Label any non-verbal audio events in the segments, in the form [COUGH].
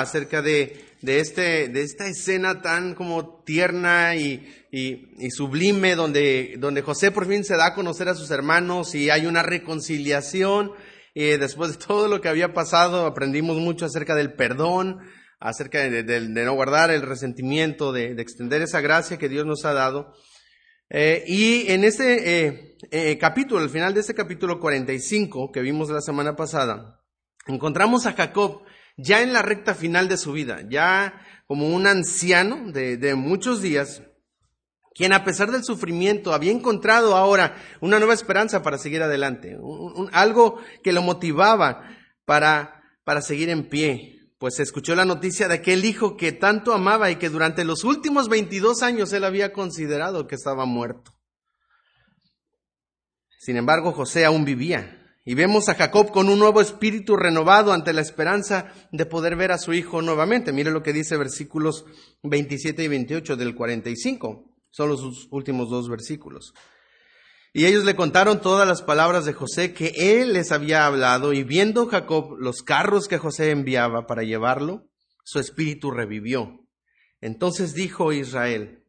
acerca de, de, este, de esta escena tan como tierna y, y, sublime donde, donde José por fin se da a conocer a sus hermanos y hay una reconciliación. Y después de todo lo que había pasado, aprendimos mucho acerca del perdón, acerca de, no guardar el resentimiento, de, de, extender esa gracia que Dios nos ha dado. Eh, y en este eh, eh, capítulo, al final de este capítulo 45 que vimos la semana pasada, encontramos a Jacob ya en la recta final de su vida, ya como un anciano de, muchos días, quien a pesar del sufrimiento había encontrado ahora una nueva esperanza para seguir adelante, algo que lo motivaba para, para seguir en pie, pues escuchó la noticia de aquel hijo que tanto amaba y que durante los últimos 22 años él había considerado que estaba muerto. Sin embargo, José aún vivía y vemos a Jacob con un nuevo espíritu renovado ante la esperanza de poder ver a su hijo nuevamente. Mire lo que dice versículos 27 y 28 del 45. Son los últimos dos versículos. Y ellos le contaron todas las palabras de José que él les había hablado, y viendo Jacob los carros que José enviaba para llevarlo, su espíritu revivió. Entonces dijo Israel,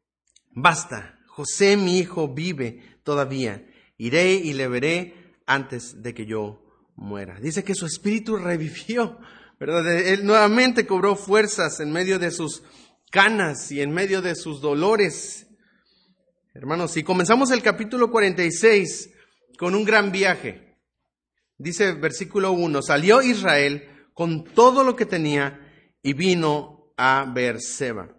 basta, José mi hijo vive todavía, iré y le veré antes de que yo muera. Dice que su espíritu [LAUGHS] revivió, ¿verdad? Él nuevamente cobró fuerzas en medio de sus canas y en medio de sus dolores. Hermanos, si comenzamos el capítulo 46 con un gran viaje, dice versículo 1, salió Israel con todo lo que tenía y vino a Beerseba.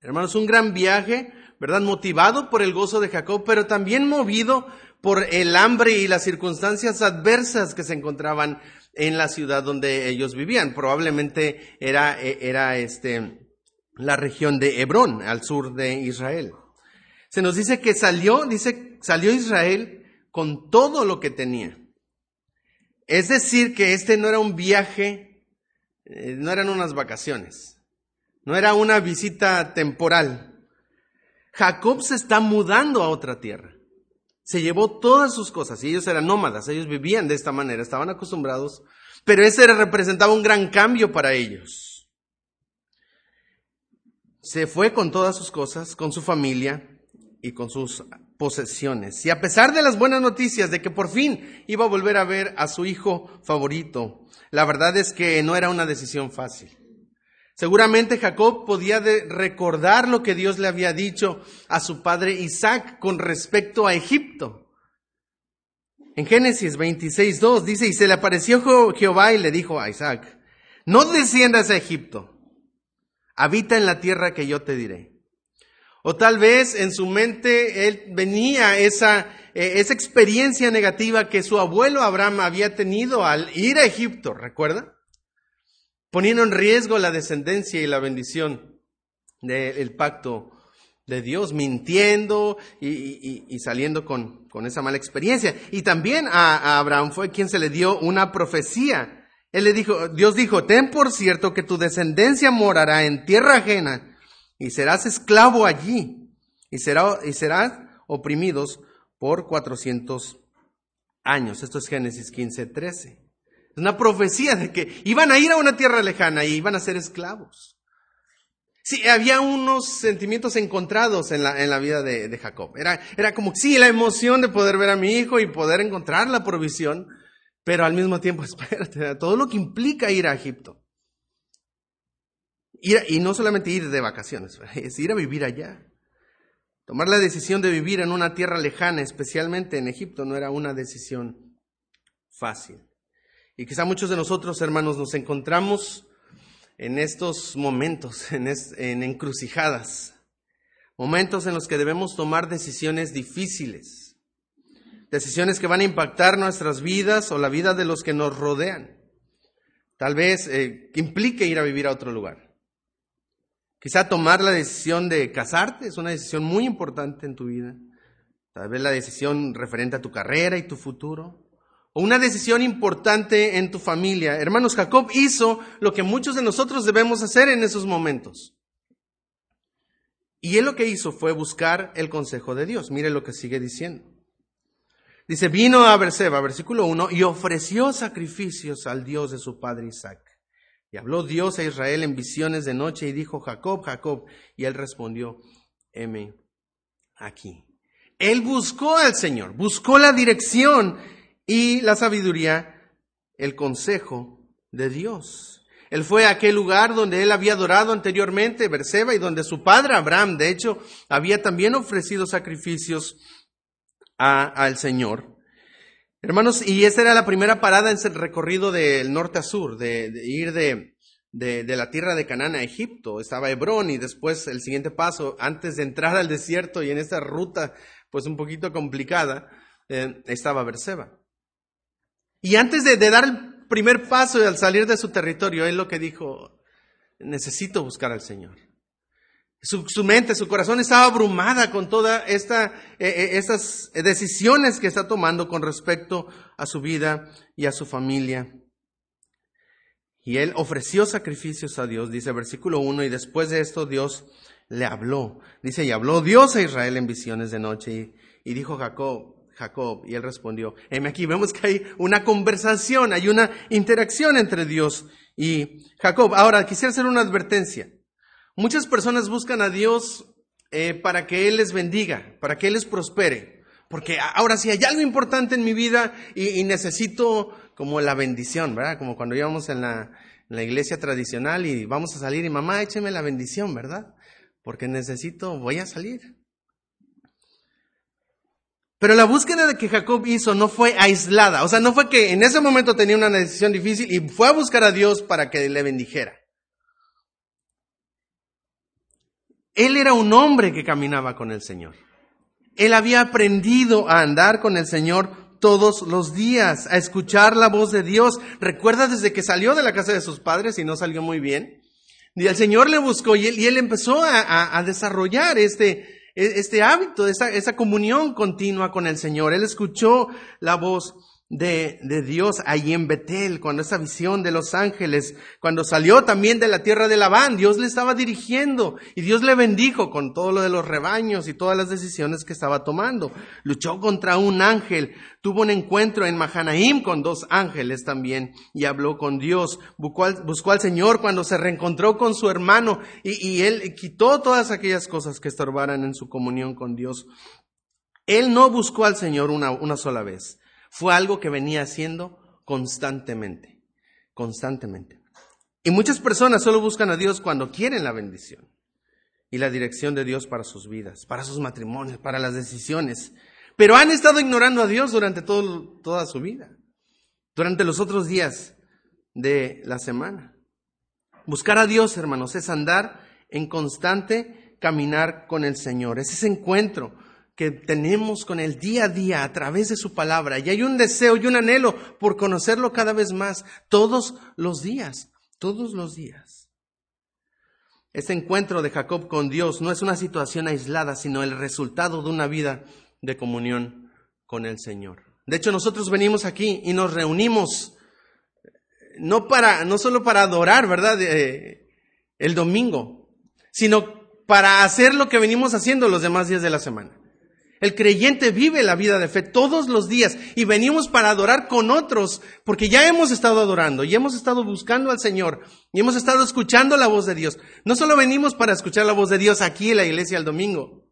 Hermanos, un gran viaje, ¿verdad? Motivado por el gozo de Jacob, pero también movido por el hambre y las circunstancias adversas que se encontraban en la ciudad donde ellos vivían. Probablemente era, e, era este, la región de Hebrón, al sur de Israel. Se nos dice que salió, dice, salió Israel con todo lo que tenía. Es decir, que este no era un viaje, eh, no eran unas vacaciones, no era una visita temporal. Jacob se está mudando a otra tierra se llevó todas sus cosas y ellos eran nómadas, ellos vivían de esta manera, estaban acostumbrados, pero ese representaba un gran cambio para ellos. Se fue con todas sus cosas, con su familia y con sus posesiones. Y a pesar de las buenas noticias de que por fin iba a volver a ver a su hijo favorito, la verdad es que no era una decisión fácil. Seguramente Jacob podía recordar lo que Dios le había dicho a su padre Isaac con respecto a Egipto. En Génesis 26, 2 dice, y se le apareció Jehová y le dijo a Isaac, no desciendas a Egipto, habita en la tierra que yo te diré. O tal vez en su mente él venía esa, e, esa experiencia negativa que su abuelo Abraham había tenido al ir a Egipto, ¿recuerda? Poniendo en riesgo la descendencia y la bendición del pacto de Dios, mintiendo y, saliendo con, con, esa mala experiencia. Y también a, Abraham fue quien se le dio una profecía. Él le dijo, Dios dijo, ten por cierto que tu descendencia morará en tierra ajena y serás esclavo allí y, será, y serás oprimidos por 400 años. Esto es Génesis 15, 13. Una profecía de que iban a ir a una tierra lejana y iban a ser esclavos. Sí, había unos sentimientos encontrados en la, en la vida de, de Jacob. Era, era como, sí, la emoción de poder ver a mi hijo y poder encontrar la provisión, pero al mismo tiempo, [LAUGHS] espérate, todo lo que implica ir a Egipto. Ir, y no solamente ir de vacaciones, [LAUGHS] es ir a vivir allá. Tomar la decisión de vivir en una tierra lejana, especialmente en Egipto, no era una decisión fácil. Y quizá muchos de nosotros, hermanos, nos encontramos en estos momentos, en, encrucijadas, momentos en los que debemos tomar decisiones difíciles, decisiones que van a impactar nuestras vidas o la vida de los que nos rodean. Tal vez eh, implique ir a vivir a otro lugar. Quizá tomar la decisión de casarte es una decisión muy importante en tu vida. Tal vez la decisión referente a tu carrera y tu futuro o una decisión importante en tu familia. Hermanos, Jacob hizo lo que muchos de nosotros debemos hacer en esos momentos. Y él lo que hizo fue buscar el consejo de Dios. Mire lo que sigue diciendo. Dice, vino a Berseba, versículo 1, y ofreció sacrificios al Dios de su padre Isaac. Y habló Dios a Israel en visiones de noche y dijo, Jacob, Jacob. Y él respondió, heme aquí. Él buscó al Señor, buscó la dirección y la sabiduría, el consejo de Dios. Él fue a aquel lugar donde él había adorado anteriormente, Berseba, y donde su padre Abraham, de hecho, había también ofrecido sacrificios al Señor. Hermanos, y esa era la primera parada en el recorrido del norte a sur, de, ir de, de, la tierra de Canaán a Egipto. Estaba Hebrón y después el siguiente paso, antes de entrar al desierto y en esta ruta, pues un poquito complicada, eh, estaba Berseba. Y antes de, dar el primer paso y al salir de su territorio, él lo que dijo, necesito buscar al Señor. Su, mente, su corazón estaba abrumada con todas esta, eh, eh, estas decisiones que está tomando con respecto a su vida y a su familia. Y él ofreció sacrificios a Dios, dice versículo 1, y después de esto Dios le habló. Dice, y habló Dios a Israel en visiones de noche, y, dijo Jacob, Jacob, y él respondió, aquí vemos que hay una conversación, hay una interacción entre Dios y Jacob. Ahora, quisiera hacer una advertencia. Muchas personas buscan a Dios eh, para que Él les bendiga, para que Él les prospere. Porque ahora sí hay algo importante en mi vida y, necesito como la bendición, ¿verdad? Como cuando íbamos en la, en la iglesia tradicional y vamos a salir y mamá, écheme la bendición, ¿verdad? Porque necesito, voy a salir. Pero la búsqueda de que Jacob hizo no fue aislada, o sea, no fue que en ese momento tenía una decisión difícil y fue a buscar a Dios para que le bendijera. Él era un hombre que caminaba con el Señor. Él había aprendido a andar con el Señor todos los días, a escuchar la voz de Dios. Recuerda desde que salió de la casa de sus padres y no salió muy bien. Y el Señor le buscó y él, empezó a, desarrollar este, este hábito, esa, esa comunión continua con el Señor. Él escuchó la voz de, de, Dios allí en Betel, cuando esa visión de los ángeles, cuando salió también de la tierra de Labán, Dios le estaba dirigiendo y Dios le bendijo con todo lo de los rebaños y todas las decisiones que estaba tomando. Luchó contra un ángel, tuvo un encuentro en Mahanaim con dos ángeles también y habló con Dios. Buscó al, buscó al Señor cuando se reencontró con su hermano y, y él quitó todas aquellas cosas que estorbaran en su comunión con Dios. Él no buscó al Señor una, una sola vez. Fue algo que venía haciendo constantemente, constantemente. Y muchas personas solo buscan a Dios cuando quieren la bendición y la dirección de Dios para sus vidas, para sus matrimonios, para las decisiones. Pero han estado ignorando a Dios durante todo, toda su vida, durante los otros días de la semana. Buscar a Dios, hermanos, es andar en constante caminar con el Señor, es ese encuentro que tenemos con el día a día a través de su palabra. Y hay un deseo y un anhelo por conocerlo cada vez más, todos los días, todos los días. Este encuentro de Jacob con Dios no es una situación aislada, sino el resultado de una vida de comunión con el Señor. De hecho, nosotros venimos aquí y nos reunimos no para, no solo para adorar, ¿verdad? Eh, el domingo, sino para hacer lo que venimos haciendo los demás días de la semana. El creyente vive la vida de fe todos los días y venimos para adorar con otros, porque ya hemos estado adorando y hemos estado buscando al Señor y hemos estado escuchando la voz de Dios. No solo venimos para escuchar la voz de Dios aquí en la iglesia el domingo,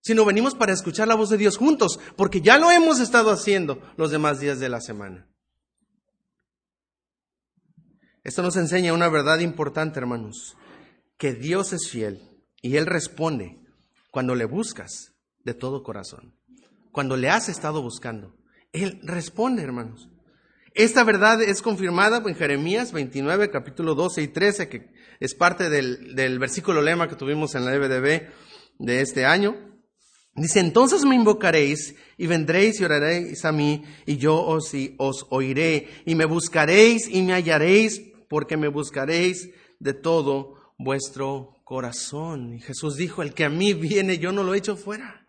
sino venimos para escuchar la voz de Dios juntos, porque ya lo hemos estado haciendo los demás días de la semana. Esto nos enseña una verdad importante, hermanos, que Dios es fiel y Él responde cuando le buscas de todo corazón. Cuando le has estado buscando, Él responde, hermanos. Esta verdad es confirmada en Jeremías 29, capítulo 12 y 13, que es parte del, del versículo lema que tuvimos en la EBDB de este año. Dice, entonces me invocaréis y vendréis y oraréis a mí y yo os, os oiré y me buscaréis y me hallaréis porque me buscaréis de todo vuestro corazón. Y Jesús dijo, el que a mí viene yo no lo echo fuera.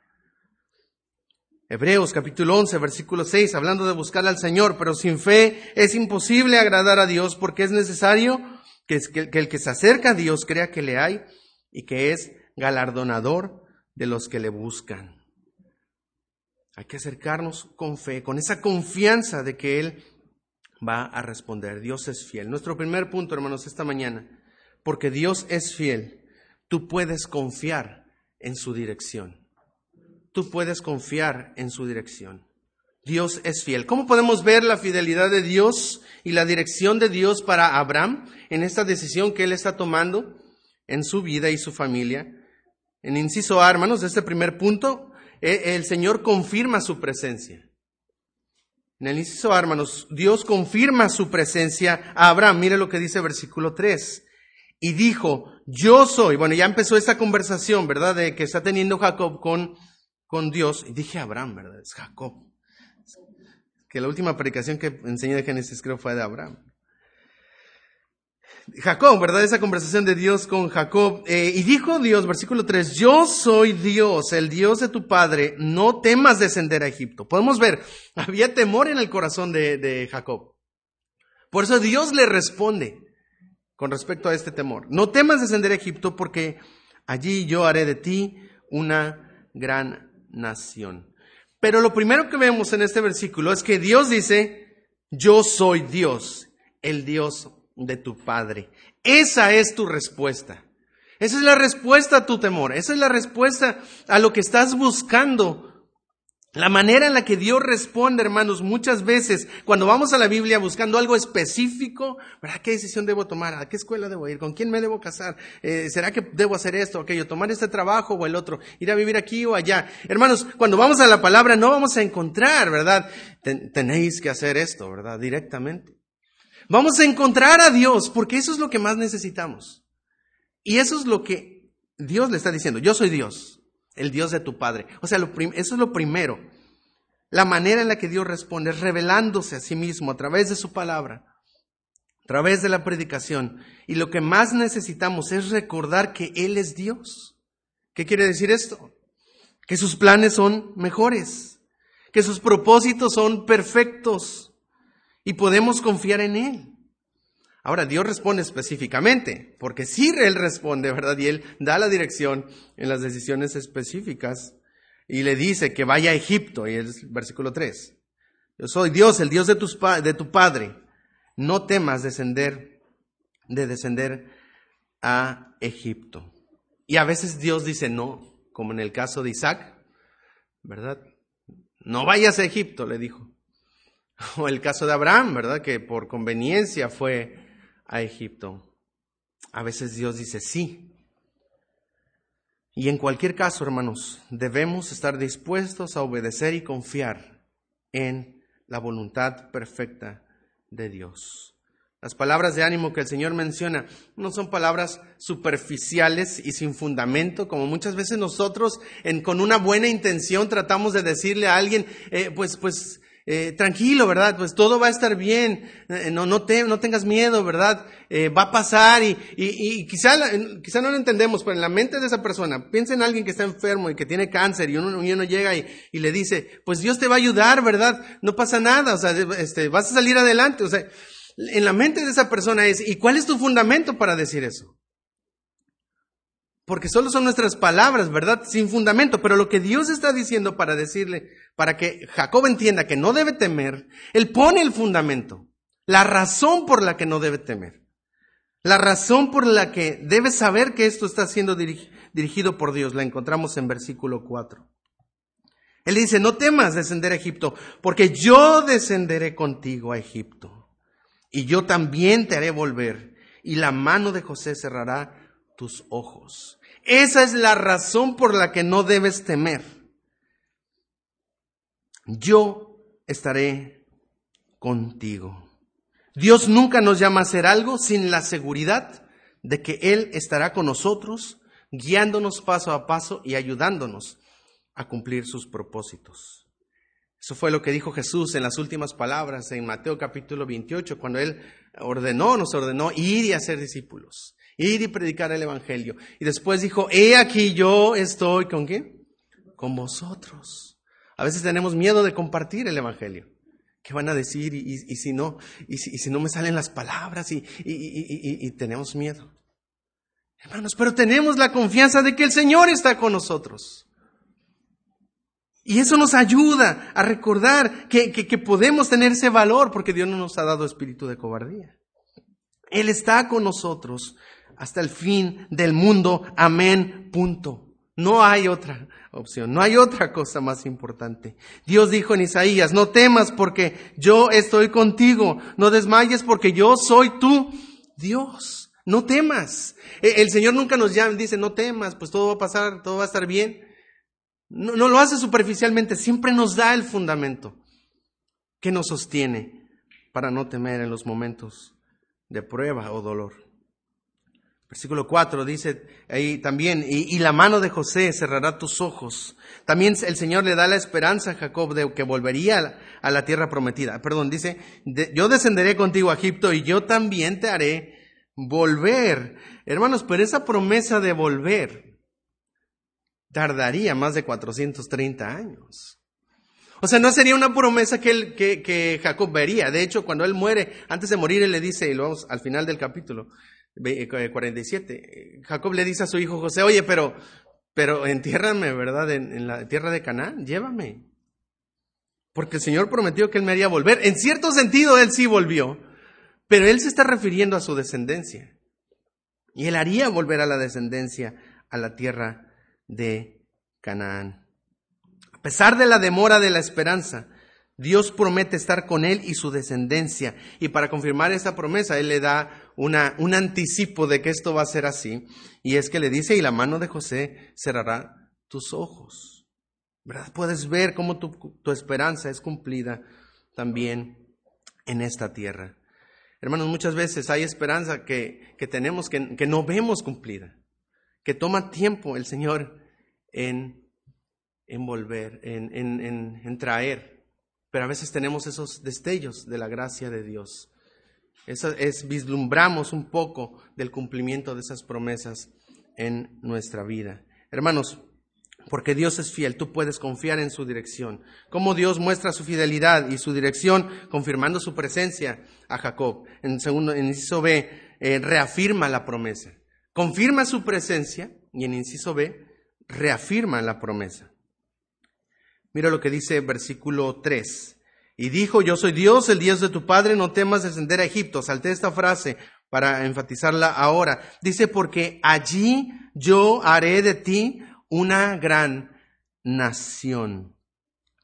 Hebreos capítulo 11, versículo 6, hablando de buscar al Señor, pero sin fe es imposible agradar a Dios porque es necesario que, el que se acerca a Dios crea que le hay y que es galardonador de los que le buscan. Hay que acercarnos con fe, con esa confianza de que Él va a responder. Dios es fiel. Nuestro primer punto, hermanos, esta mañana, porque Dios es fiel, tú puedes confiar en su dirección. Tú puedes confiar en su dirección. Dios es fiel. ¿Cómo podemos ver la fidelidad de Dios y la dirección de Dios para Abraham en esta decisión que él está tomando en su vida y su familia? En inciso A, hermanos, este primer punto, e, el Señor confirma su presencia. En el inciso A, hermanos, Dios confirma su presencia a Abraham. Mire lo que dice versículo 3. Y dijo, yo soy. Bueno, ya empezó esta conversación, ¿verdad? De que está teniendo Jacob con, con Dios. Y dije Abraham, ¿verdad? Es Jacob que la última predicación que enseñé de Génesis creo fue de Abraham. Jacob, ¿verdad? Esa conversación de Dios con Jacob. Eh, y dijo Dios, versículo 3, yo soy Dios, el Dios de tu padre, no temas descender a Egipto. Podemos ver, [LAUGHS] había temor en el corazón de, de Jacob. Por eso Dios le responde con respecto a este temor. No temas descender a Egipto porque allí yo haré de ti una gran nación. Pero lo primero que vemos en este versículo es que Dios dice, yo soy Dios, el Dios de tu Padre. Esa es tu respuesta. Esa es la respuesta a tu temor. Esa es la respuesta a lo que estás buscando la manera en la que Dios responde, hermanos, muchas veces cuando vamos a la Biblia buscando algo específico, ¿verdad? ¿Qué decisión debo tomar? ¿A qué escuela debo ir? ¿Con quién me debo casar? Eh, ¿Será que debo hacer esto o aquello? ¿Tomar este trabajo o el otro? ¿Ir a vivir aquí o allá? Hermanos, cuando vamos a la palabra no vamos a encontrar, ¿verdad? tenéis que hacer esto, ¿verdad? Directamente. Vamos a encontrar a Dios porque eso es lo que más necesitamos. Y eso es lo que Dios le está diciendo. Yo soy Dios el Dios de tu Padre. O sea, eso es lo primero. La manera en la que Dios responde es revelándose a sí mismo a través de su palabra, a través de la predicación. Y lo que más necesitamos es recordar que Él es Dios. ¿Qué quiere decir esto? Que sus planes son mejores, que sus propósitos son perfectos y podemos confiar en Él. Ahora, Dios responde específicamente, porque si Él responde, ¿verdad? Y Él da la dirección en las decisiones específicas y le dice que vaya a Egipto, y es versículo 3. Yo soy Dios, el Dios de, de tu Padre. No temas descender, de descender a Egipto. Y a veces Dios dice no, como en el caso de Isaac, ¿verdad? No vayas a Egipto, le dijo. [LAUGHS] O el caso de Abraham, ¿verdad? Que por conveniencia fue a Egipto. A veces Dios dice sí. Y en cualquier caso, hermanos, debemos estar dispuestos a obedecer y confiar en la voluntad perfecta de Dios. Las palabras de ánimo que el Señor menciona no son palabras superficiales y sin fundamento, como muchas veces nosotros con una buena intención tratamos de decirle a alguien, eh, pues, pues, eh, tranquilo, ¿verdad? Pues todo va a estar bien, eh, no, no, te, no tengas miedo, ¿verdad? Eh, va a pasar y, y, y quizá, no lo entendemos, pero en la mente de esa persona, piensa en alguien que está enfermo y que tiene cáncer y uno, y uno llega y, y, le dice, pues Dios te va a ayudar, ¿verdad? No pasa nada, o sea, este, vas a salir adelante, o sea, en la mente de esa persona es, ¿y cuál es tu fundamento para decir eso? Porque solo son nuestras palabras, ¿verdad? Sin fundamento. Pero lo que Dios está diciendo para decirle, para que Jacob entienda que no debe temer, Él pone el fundamento. La razón por la que no debe temer. La razón por la que debe saber que esto está siendo dirigido por Dios. La encontramos en versículo 4. Él dice, no temas descender a Egipto, porque yo descenderé contigo a Egipto. Y yo también te haré volver. Y la mano de José cerrará tus ojos. Esa es la razón por la que no debes temer. Yo estaré contigo. Dios nunca nos llama a hacer algo sin la seguridad de que Él estará con nosotros, guiándonos paso a paso y ayudándonos a cumplir sus propósitos. Eso fue lo que dijo Jesús en las últimas palabras en Mateo capítulo 28, cuando Él ordenó, nos ordenó ir y hacer discípulos ir y predicar el Evangelio. Y después dijo, he aquí yo estoy con quién? Con vosotros. A veces tenemos miedo de compartir el Evangelio. ¿Qué van a decir? Y, si no, y si, no me salen las palabras y, y tenemos miedo. Hermanos, pero tenemos la confianza de que el Señor está con nosotros. Y eso nos ayuda a recordar que, que, podemos tener ese valor porque Dios no nos ha dado espíritu de cobardía. Él está con nosotros hasta el fin del mundo. Amén. Punto. No hay otra opción, no hay otra cosa más importante. Dios dijo en Isaías, no temas porque yo estoy contigo, no desmayes porque yo soy tú, Dios. No temas. E, el Señor nunca nos llama, dice, no temas, pues todo va a pasar, todo va a estar bien. No lo hace superficialmente, siempre nos da el fundamento que nos sostiene para no temer en los momentos de prueba o dolor. Versículo 4 dice ahí también, y, la mano de José cerrará tus ojos. También el Señor le da la esperanza a Jacob de que volvería a la, tierra prometida. Perdón, dice, yo descenderé contigo a Egipto y yo también te haré volver. Hermanos, pero esa promesa de volver tardaría más de 430 años. O sea, no sería una promesa que, que, que Jacob vería. De hecho, cuando él muere, antes de morir, él le dice, y lo vamos al final del capítulo, 47. Eh, eh, Jacob le dice a su hijo José, oye, pero, pero entiérrame, ¿verdad? En, la tierra de Canaán, llévame. Porque el Señor prometió que Él me haría volver. En cierto sentido, Él sí volvió, pero Él se está refiriendo a su descendencia. Y Él haría volver a la descendencia a la tierra de Canaán. A pesar de la demora de la esperanza, Dios promete estar con él y su descendencia. Y para confirmar esa promesa, Él le da un anticipo de que esto va a ser así. Y es que le dice, y la mano de José cerrará tus ojos. ¿Verdad? Puedes ver cómo tu, tu esperanza es cumplida también en esta tierra. Hermanos, muchas veces hay esperanza que, que tenemos que, que no vemos cumplida, que toma tiempo el Señor en, en volver, en, en traer pero a veces tenemos esos destellos de la gracia de Dios. Es, vislumbramos un poco del cumplimiento de esas promesas en nuestra vida. Hermanos, porque Dios es fiel, tú puedes confiar en su dirección. Cómo Dios muestra su fidelidad y su dirección, confirmando su presencia a Jacob. En segundo, en inciso B, eh, reafirma la promesa. Confirma su presencia y en inciso B, reafirma la promesa. Mira lo que dice versículo 3. Y dijo, yo soy Dios, el Dios de tu Padre, no temas descender a Egipto. Salté esta frase para enfatizarla ahora. Dice, porque allí yo haré de ti una gran nación.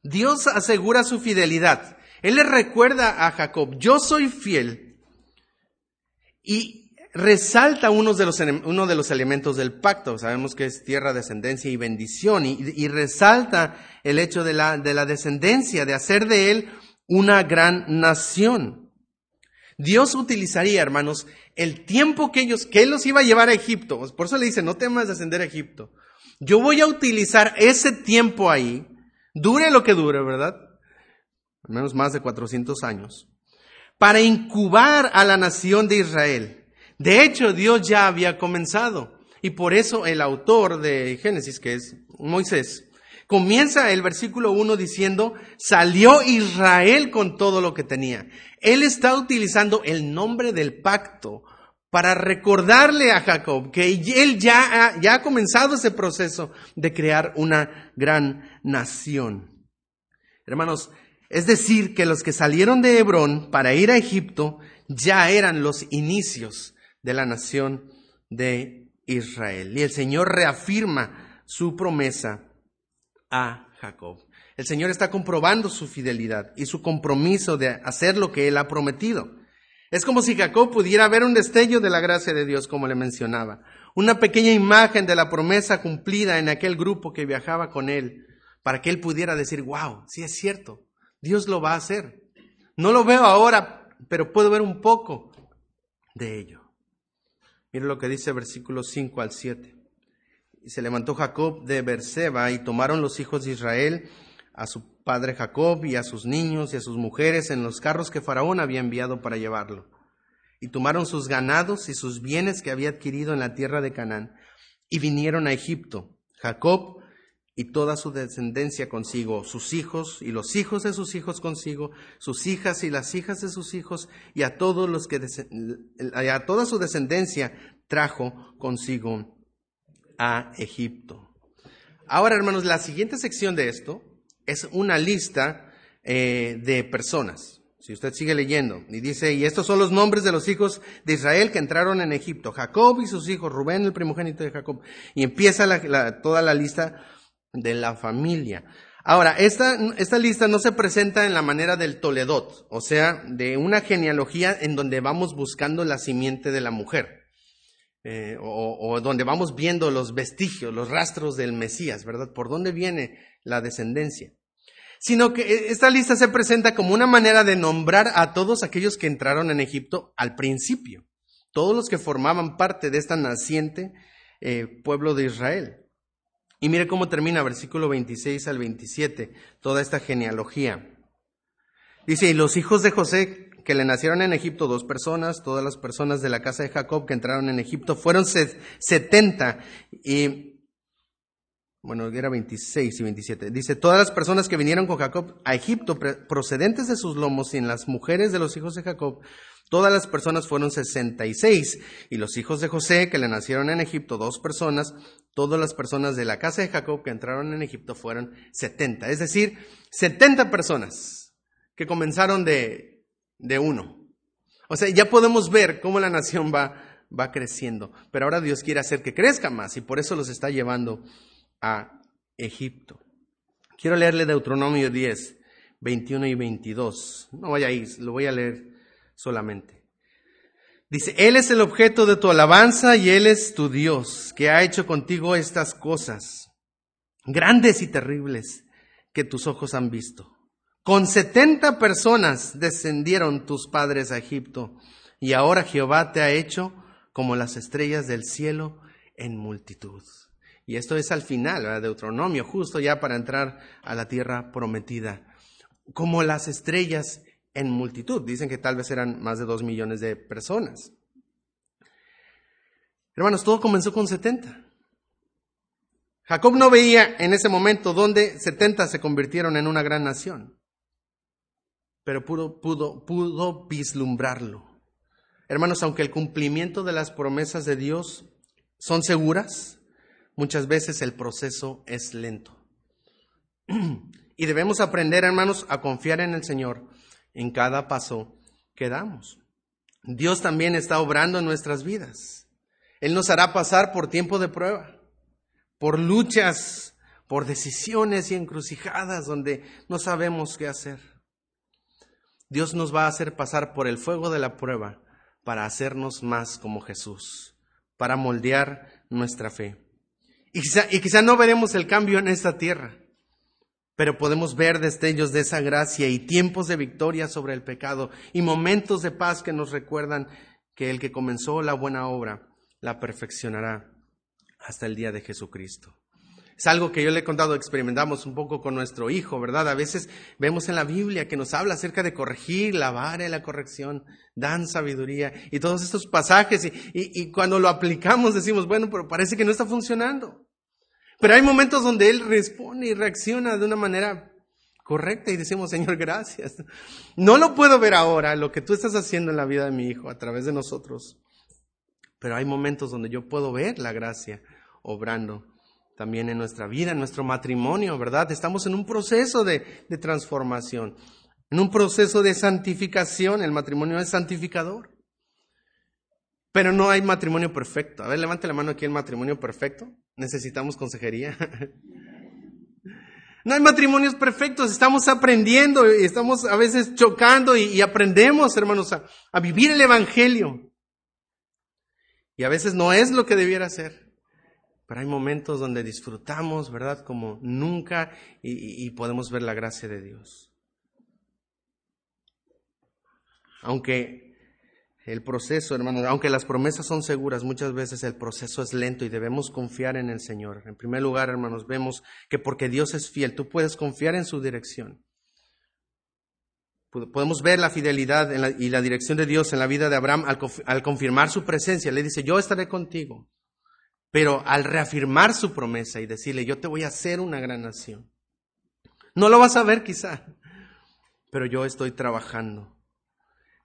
Dios asegura su fidelidad. Él le recuerda a Jacob, yo soy fiel. Y resalta uno de, los, de elementos del pacto. Sabemos que es tierra, descendencia y bendición. Y, resalta el hecho de la, de descendencia, de hacer de él una gran nación. Dios utilizaría, hermanos, el tiempo que ellos, que él los iba a llevar a Egipto. Por eso le dice, no temas descender a Egipto. Yo voy a utilizar ese tiempo ahí, dure lo que dure, ¿verdad? Al menos más de 400 años, para incubar a la nación de Israel de hecho, Dios ya había comenzado. Y por eso el autor de Génesis, que es Moisés, comienza el versículo 1 diciendo, salió Israel con todo lo que tenía. Él está utilizando el nombre del pacto para recordarle a Jacob que él ya ha, ya ha comenzado ese proceso de crear una gran nación. Hermanos, es decir, que los que salieron de Hebrón para ir a Egipto ya eran los inicios de la nación de Israel. Y el Señor reafirma su promesa a Jacob. El Señor está comprobando su fidelidad y su compromiso de hacer lo que Él ha prometido. Es como si Jacob pudiera ver un destello de la gracia de Dios, como le mencionaba. Una pequeña imagen de la promesa cumplida en aquel grupo que viajaba con él, para que él pudiera decir, wow, sí es cierto, Dios lo va a hacer. No lo veo ahora, pero puedo ver un poco de ello. Mire lo que dice versículos 5 al 7. Y se levantó Jacob de Berseba y tomaron los hijos de Israel a su padre Jacob y a sus niños y a sus mujeres en los carros que Faraón había enviado para llevarlo. Y tomaron sus ganados y sus bienes que había adquirido en la tierra de Canaán y vinieron a Egipto. Jacob y toda su descendencia consigo, sus hijos y los hijos de sus hijos consigo, sus hijas y las hijas de sus hijos, y a todos los que a toda su descendencia trajo consigo a Egipto. Ahora, hermanos, la siguiente sección de esto es una lista eh, de personas. Si usted sigue leyendo, y dice, y estos son los nombres de los hijos de Israel que entraron en Egipto, Jacob y sus hijos, Rubén el primogénito de Jacob, y empieza toda la lista de la familia. Ahora, esta, esta lista no se presenta en la manera del Toledot, o sea, de una genealogía en donde vamos buscando la simiente de la mujer, eh, o, donde vamos viendo los vestigios, los rastros del Mesías, ¿verdad? ¿Por dónde viene la descendencia? sino que eh, esta lista se presenta como una manera de nombrar a todos aquellos que entraron en Egipto al principio, todos los que formaban parte de esta naciente eh, pueblo de Israel. Y mire cómo termina versículo 26 al 27, toda esta genealogía. Dice, y los hijos de José que le nacieron en Egipto, dos personas, todas las personas de la casa de Jacob que entraron en Egipto, fueron setenta. Y bueno, era 26 y 27. Dice, todas las personas que vinieron con Jacob a Egipto procedentes de sus lomos y en las mujeres de los hijos de Jacob, todas las personas fueron 66. Y los hijos de José que le nacieron en Egipto, dos personas, todas las personas de la casa de Jacob que entraron en Egipto fueron 70. Es decir, 70 personas que comenzaron de, de uno. O sea, ya podemos ver cómo la nación va, va creciendo. Pero ahora Dios quiere hacer que crezca más y por eso los está llevando a Egipto. Quiero leerle Deuteronomio 10, 21 y 22. No vaya ahí, lo voy a leer solamente. Dice, Él es el objeto de tu alabanza y Él es tu Dios, que ha hecho contigo estas cosas, grandes y terribles, que tus ojos han visto. Con setenta personas descendieron tus padres a Egipto, y ahora Jehová te ha hecho como las estrellas del cielo en multitud. Y esto es al final, de Deuteronomio, justo ya para entrar a la tierra prometida. Como las estrellas en multitud. Dicen que tal vez eran más de dos millones de personas. Hermanos, todo comenzó con 70. Jacob no veía en ese momento donde 70 se convirtieron en una gran nación, pero pudo, vislumbrarlo. Hermanos, aunque el cumplimiento de las promesas de Dios son seguras, muchas veces el proceso es lento. [CLEARS THROAT] Y debemos aprender, hermanos, a confiar en el Señor en cada paso que damos. Dios también está obrando en nuestras vidas. Él nos hará pasar por tiempo de prueba, por luchas, por decisiones y encrucijadas donde no sabemos qué hacer. Dios nos va a hacer pasar por el fuego de la prueba para hacernos más como Jesús, para moldear nuestra fe. Y quizá, no veremos el cambio en esta tierra, pero podemos ver destellos de esa gracia y tiempos de victoria sobre el pecado y momentos de paz que nos recuerdan que el que comenzó la buena obra la perfeccionará hasta el día de Jesucristo. Es algo que yo le he contado, experimentamos un poco con nuestro hijo, ¿verdad? A veces vemos en la Biblia que nos habla acerca de corregir, la vara la corrección, dan sabiduría y todos estos pasajes y, y cuando lo aplicamos decimos, bueno, pero parece que no está funcionando. Pero hay momentos donde Él responde y reacciona de una manera correcta y decimos, Señor, gracias. No lo puedo ver ahora, lo que tú estás haciendo en la vida de mi hijo a través de nosotros. Pero hay momentos donde yo puedo ver la gracia obrando también en nuestra vida, en nuestro matrimonio, ¿verdad? Estamos en un proceso de, transformación, en un proceso de santificación. El matrimonio es santificador. Pero no hay matrimonio perfecto. A ver, levante la mano aquí el matrimonio perfecto. Necesitamos consejería. [LAUGHS] No hay matrimonios perfectos, estamos aprendiendo y estamos a veces chocando y, aprendemos, hermanos, a, a, vivir el Evangelio. Y a veces no es lo que debiera ser. Pero hay momentos donde disfrutamos, ¿verdad? Como nunca y, podemos ver la gracia de Dios. Aunque el proceso, hermanos, aunque las promesas son seguras, muchas veces el proceso es lento y debemos confiar en el Señor. En primer lugar, hermanos, vemos que porque Dios es fiel, tú puedes confiar en su dirección. Podemos ver la fidelidad y la dirección de Dios en la vida de Abraham al, al confirmar su presencia. Le dice, yo estaré contigo. Pero al reafirmar su promesa y decirle, yo te voy a hacer una gran nación, no lo vas a ver quizá, pero yo estoy trabajando.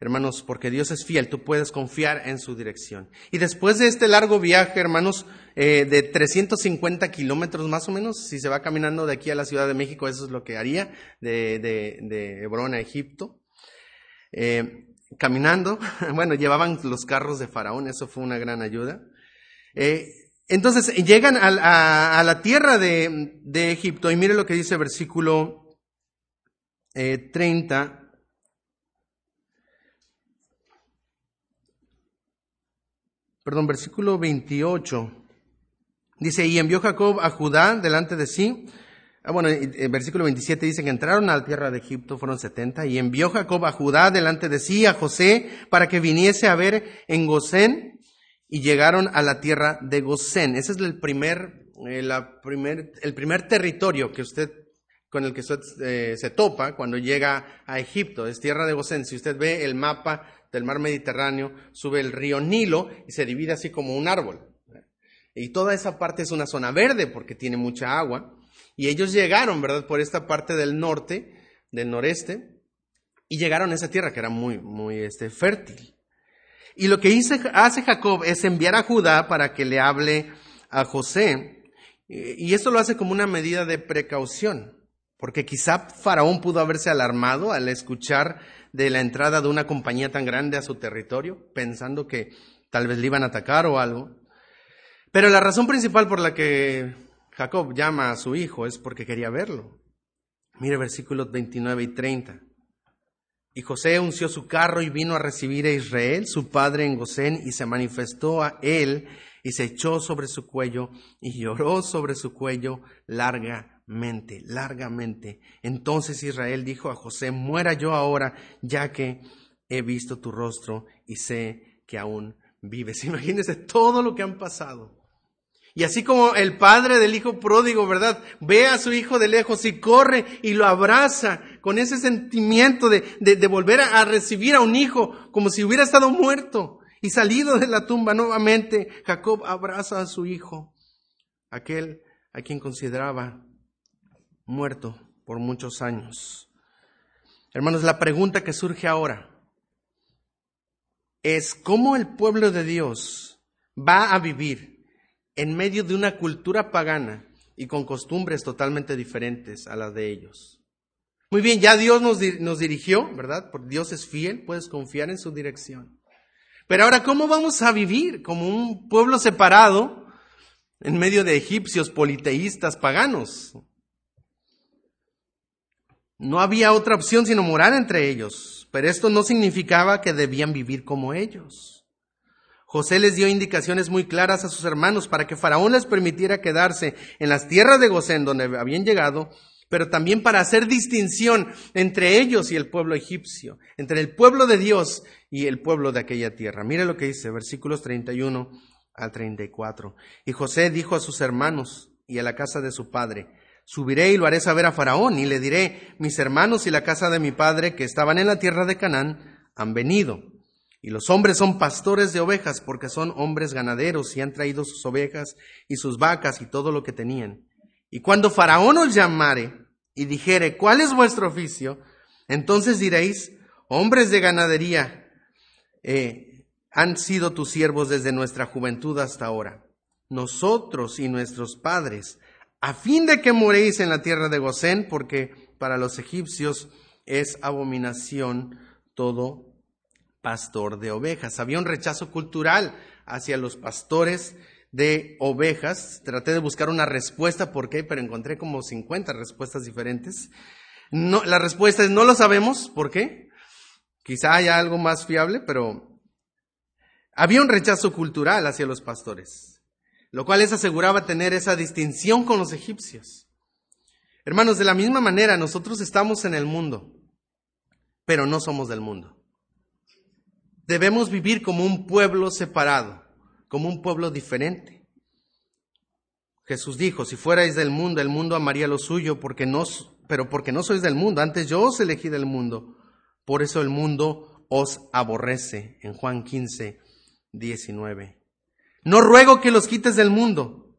Hermanos, porque Dios es fiel, tú puedes confiar en su dirección. Y después de este largo viaje, hermanos, eh, de 350 kilómetros más o menos, si se va caminando de aquí a la Ciudad de México, eso es lo que haría, de, de, de Hebrón a Egipto. Eh, caminando, [LAUGHS] bueno, llevaban los carros de Faraón, eso fue una gran ayuda. Eh, entonces llegan a, a, la tierra de, de, Egipto y mire lo que dice versículo eh, 30. Perdón, versículo 28. Dice, y envió Jacob a Judá delante de sí. Ah, bueno, el versículo 27 dice que entraron a la tierra de Egipto, fueron 70, y envió Jacob a Judá delante de sí, a José, para que viniese a ver en Gosén, y llegaron a la tierra de Gosén. Ese es el primer, eh, la primer, el primer territorio que usted, con el que usted eh, se topa cuando llega a Egipto, es tierra de Gosén. Si usted ve el mapa del mar Mediterráneo, sube el río Nilo y se divide así como un árbol. Y toda esa parte es una zona verde porque tiene mucha agua. Y ellos llegaron, ¿verdad? Por esta parte del norte, del noreste, y llegaron a esa tierra que era muy, muy este, fértil. Y lo que hace Jacob es enviar a Judá para que le hable a José. Y esto lo hace como una medida de precaución, porque quizá Faraón pudo haberse alarmado al escuchar de la entrada de una compañía tan grande a su territorio, pensando que tal vez le iban a atacar o algo. Pero la razón principal por la que Jacob llama a su hijo es porque quería verlo. Mire versículos 29 y 30. Y José unció su carro y vino a recibir a Israel, su padre en Gosén, y se manifestó a él y se echó sobre su cuello y lloró sobre su cuello largamente, largamente. Entonces Israel dijo a José, muera yo ahora, ya que he visto tu rostro y sé que aún vives. [LAUGHS] Imagínense todo lo que han pasado. Y así como el padre del hijo pródigo, ¿verdad? Ve a su hijo de lejos y corre y lo abraza con ese sentimiento de, volver a, recibir a un hijo como si hubiera estado muerto y salido de la tumba nuevamente. Jacob abraza a su hijo, aquel a quien consideraba muerto por muchos años. Hermanos, la pregunta que surge ahora es cómo el pueblo de Dios va a vivir en medio de una cultura pagana y con costumbres totalmente diferentes a las de ellos. Muy bien, ya Dios nos, nos dirigió, ¿verdad? Porque Dios es fiel, puedes confiar en su dirección. Pero ahora, ¿cómo vamos a vivir como un pueblo separado en medio de egipcios politeístas paganos? No había otra opción sino morar entre ellos, pero esto no significaba que debían vivir como ellos. José les dio indicaciones muy claras a sus hermanos para que Faraón les permitiera quedarse en las tierras de Gosén donde habían llegado, pero también para hacer distinción entre ellos y el pueblo egipcio, entre el pueblo de Dios y el pueblo de aquella tierra. Mire lo que dice, versículos 31 al 34. Y José dijo a sus hermanos y a la casa de su padre, Subiré y lo haré saber a Faraón, y le diré, mis hermanos y la casa de mi padre que estaban en la tierra de Canaán han venido y los hombres son pastores de ovejas porque son hombres ganaderos y han traído sus ovejas y sus vacas y todo lo que tenían. Y cuando Faraón os llamare y dijere, ¿cuál es vuestro oficio? Entonces diréis, hombres de ganadería eh, han sido tus siervos desde nuestra juventud hasta ahora. Nosotros y nuestros padres, a fin de que moréis en la tierra de Gosén, porque para los egipcios es abominación todo pastor de ovejas. Había un rechazo cultural hacia los pastores de ovejas. Traté de buscar una respuesta, ¿por qué? Pero encontré como 50 respuestas diferentes. La respuesta es no lo sabemos, ¿por qué? Quizá haya algo más fiable, pero había un rechazo cultural hacia los pastores, lo cual les aseguraba tener esa distinción con los egipcios. Hermanos, de la misma manera, nosotros estamos en el mundo, pero no somos del mundo. Debemos vivir como un pueblo separado, como un pueblo diferente. Jesús dijo, si fuerais del mundo, el mundo amaría lo suyo, porque no, pero porque no sois del mundo, antes yo os elegí del mundo. Por eso el mundo os aborrece. En Juan 15, 19. No ruego que los quites del mundo,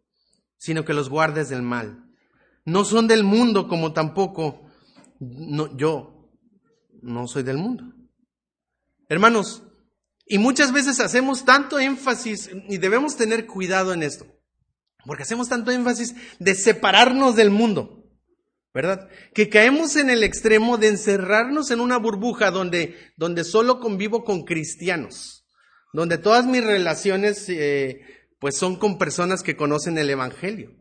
sino que los guardes del mal. No son del mundo como tampoco yo no soy del mundo. Hermanos, y muchas veces hacemos tanto énfasis, y debemos tener cuidado en esto, porque hacemos tanto énfasis de separarnos del mundo, ¿verdad? Que caemos en el extremo de encerrarnos en una burbuja donde, donde solo convivo con cristianos, donde todas mis relaciones eh, pues son con personas que conocen el Evangelio.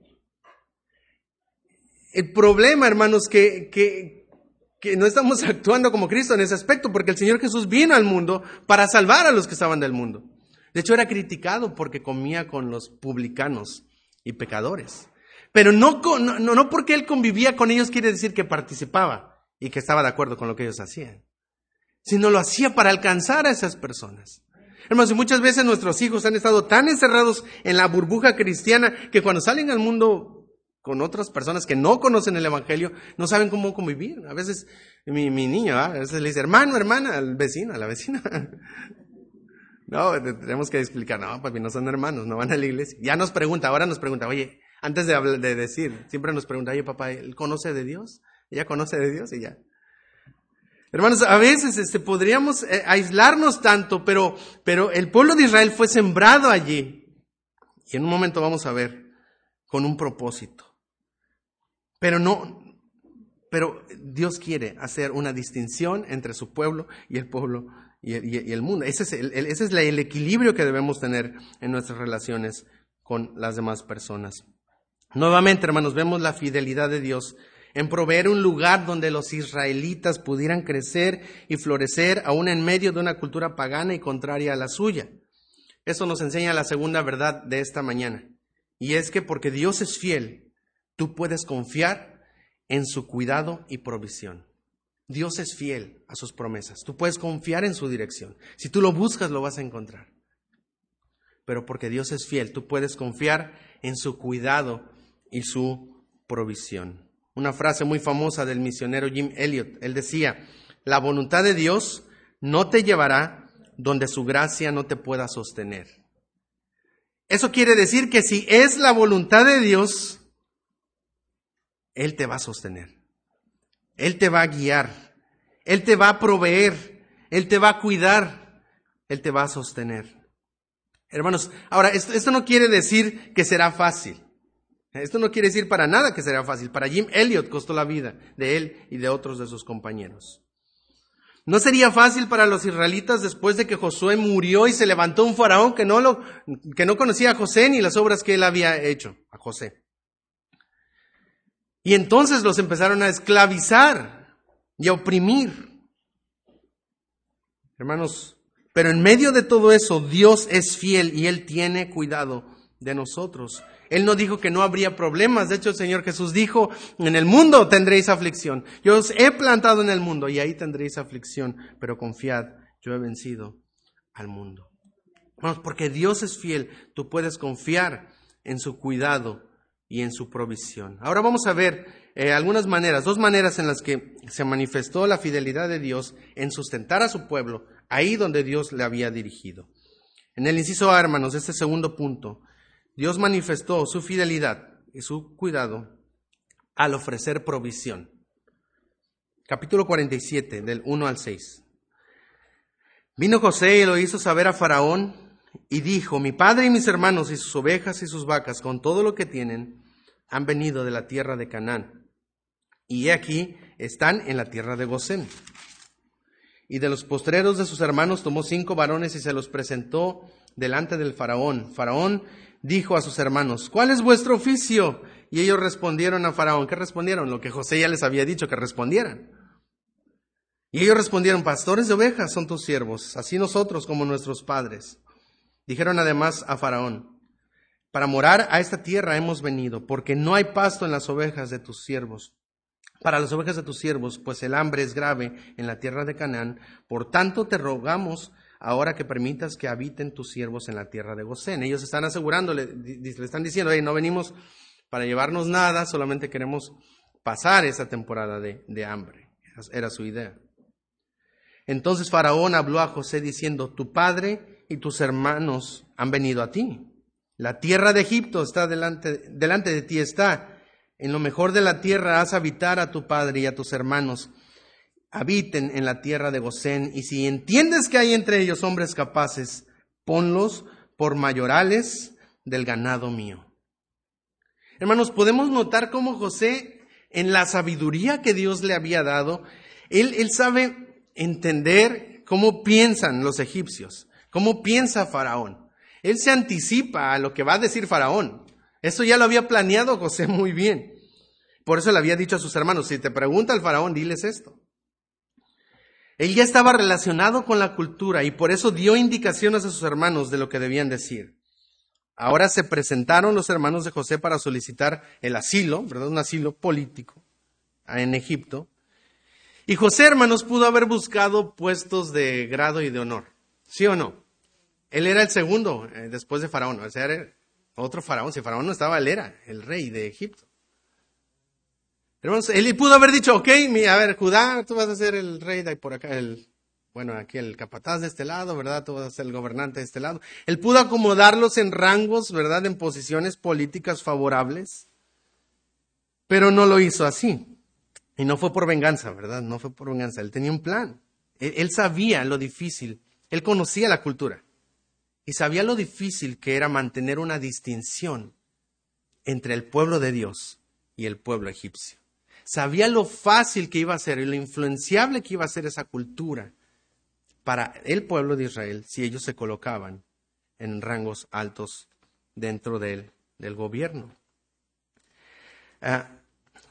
El problema, hermanos, que, que, que no estamos [LAUGHS] actuando como Cristo en ese aspecto, porque el Señor Jesús vino al mundo para salvar a los que estaban del mundo. De hecho, era criticado porque comía con los publicanos y pecadores. Pero no, no, no porque él convivía con ellos quiere decir que participaba y que estaba de acuerdo con lo que ellos hacían, sino lo hacía para alcanzar a esas personas. Hermanos, y muchas veces nuestros hijos han estado tan encerrados en la burbuja cristiana que cuando salen al mundo con otras personas que no conocen el Evangelio, no saben cómo convivir. A veces mi, niño, ¿ah? a veces le dice, hermano, hermana, al vecino, a la vecina. [LAUGHS] no, tenemos que explicar, no, papi, no son hermanos, no van a la iglesia. Ya nos pregunta, ahora nos pregunta, oye, antes de, de decir, siempre nos pregunta, oye, papá, ¿él conoce de Dios? ¿Ella conoce de Dios? Y ya. Hermanos, a veces este, podríamos eh, aislarnos tanto, pero, pero el pueblo de Israel fue sembrado allí. Y en un momento vamos a ver, con un propósito. Pero no, pero Dios quiere hacer una distinción entre su pueblo y el pueblo y el, mundo. Ese es, el, ese es el equilibrio que debemos tener en nuestras relaciones con las demás personas. Nuevamente, hermanos, vemos la fidelidad de Dios en proveer un lugar donde los israelitas pudieran crecer y florecer aún en medio de una cultura pagana y contraria a la suya. Eso nos enseña la segunda verdad de esta mañana. Y es que porque Dios es fiel, Tú puedes confiar en su cuidado y provisión. Dios es fiel a sus promesas. Tú puedes confiar en su dirección. Si tú lo buscas, lo vas a encontrar. Pero porque Dios es fiel, tú puedes confiar en su cuidado y su provisión. Una frase muy famosa del misionero Jim Elliot. Él decía, la voluntad de Dios no te llevará donde su gracia no te pueda sostener. Eso quiere decir que si es la voluntad de Dios, él te va a sostener. Él te va a guiar. Él te va a proveer. Él te va a cuidar. Él te va a sostener. Hermanos, ahora, esto, no quiere decir que será fácil. Esto no quiere decir para nada que será fácil. Para Jim Elliot costó la vida de él y de otros de sus compañeros. No sería fácil para los israelitas después de que Josué murió y se levantó un faraón que no, lo, que no conocía a José ni las obras que él había hecho a José. Y entonces los empezaron a esclavizar y a oprimir. Hermanos, pero en medio de todo eso, Dios es fiel y Él tiene cuidado de nosotros. Él no dijo que no habría problemas. De hecho, el Señor Jesús dijo, en el mundo tendréis aflicción. Yo os he plantado en el mundo y ahí tendréis aflicción, pero confiad, yo he vencido al mundo. Porque Dios es fiel, tú puedes confiar en su cuidado y en su provisión. Ahora vamos a ver eh, algunas maneras, dos maneras en las que se manifestó la fidelidad de Dios en sustentar a su pueblo ahí donde Dios le había dirigido. En el inciso A, hermanos, este segundo punto, Dios manifestó su fidelidad y su cuidado al ofrecer provisión. Capítulo 47, del 1 al 6. Vino José y lo hizo saber a Faraón y dijo, mi padre y mis hermanos y sus ovejas y sus vacas, con todo lo que tienen, han venido de la tierra de Canaán. Y aquí están en la tierra de Gosén. Y de los postreros de sus hermanos tomó cinco varones y se los presentó delante del faraón. Faraón dijo a sus hermanos, ¿cuál es vuestro oficio? Y ellos respondieron a Faraón. ¿Qué respondieron? Lo que José ya les había dicho que respondieran. Y ellos respondieron, pastores de ovejas son tus siervos, así nosotros como nuestros padres. Dijeron además a Faraón, para morar a esta tierra hemos venido, porque no hay pasto en las ovejas de tus siervos. Para las ovejas de tus siervos, pues el hambre es grave en la tierra de Canaán. Por tanto te rogamos ahora que permitas que habiten tus siervos en la tierra de Gosén. Ellos están asegurando, le, están diciendo, no venimos para llevarnos nada, solamente queremos pasar esa temporada de, de hambre. Era su idea. Entonces Faraón habló a José diciendo, tu padre y tus hermanos han venido a ti. La tierra de Egipto está delante, delante de ti está. En lo mejor de la tierra haz habitar a tu padre y a tus hermanos. Habiten en la tierra de Gosén, y si entiendes que hay entre ellos hombres capaces, ponlos por mayorales del ganado mío. Hermanos, podemos notar cómo José, en la sabiduría que Dios le había dado, él, él sabe entender cómo piensan los egipcios, cómo piensa Faraón. Él se anticipa a lo que va a decir Faraón. Eso ya lo había planeado José muy bien. Por eso le había dicho a sus hermanos, si te pregunta el Faraón, diles esto. Él ya estaba relacionado con la cultura y por eso dio indicaciones a sus hermanos de lo que debían decir. Ahora se presentaron los hermanos de José para solicitar el asilo, ¿verdad? Un asilo político en Egipto. Y José, hermanos, pudo haber buscado puestos de grado y de honor. ¿Sí o no? Él era el segundo eh, después de Faraón. O sea, era otro Faraón. Si Faraón no estaba, él era el rey de Egipto. Hermanos, él pudo haber dicho, ok, a ver, Judá, tú vas a ser el rey de por acá, el bueno, aquí el capataz de este lado, ¿verdad? Tú vas a ser el gobernante de este lado. Él pudo acomodarlos en rangos, ¿verdad? En posiciones políticas favorables, pero no lo hizo así. Y no fue por venganza, ¿verdad? No fue por venganza. Él tenía un plan. Él sabía lo difícil. Él conocía la cultura. Y sabía lo difícil que era mantener una distinción entre el pueblo de Dios y el pueblo egipcio. Sabía lo fácil que iba a ser y lo influenciable que iba a ser esa cultura para el pueblo de Israel si ellos se colocaban en rangos altos dentro del, del gobierno. Ah,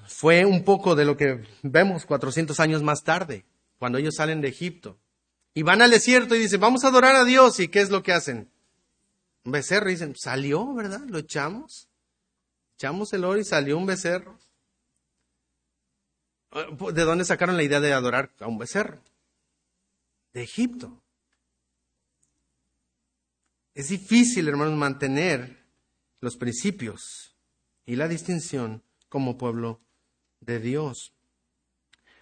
fue un poco de lo que vemos 400 años más tarde, cuando ellos salen de Egipto. Y van al desierto y dicen, vamos a adorar a Dios. ¿Y qué es lo que hacen? Un becerro. Dicen, salió, ¿verdad? Lo echamos. Echamos el oro y salió un becerro. ¿De dónde sacaron la idea de adorar a un becerro? de Egipto. Es difícil, hermanos, mantener los principios y la distinción como pueblo de Dios.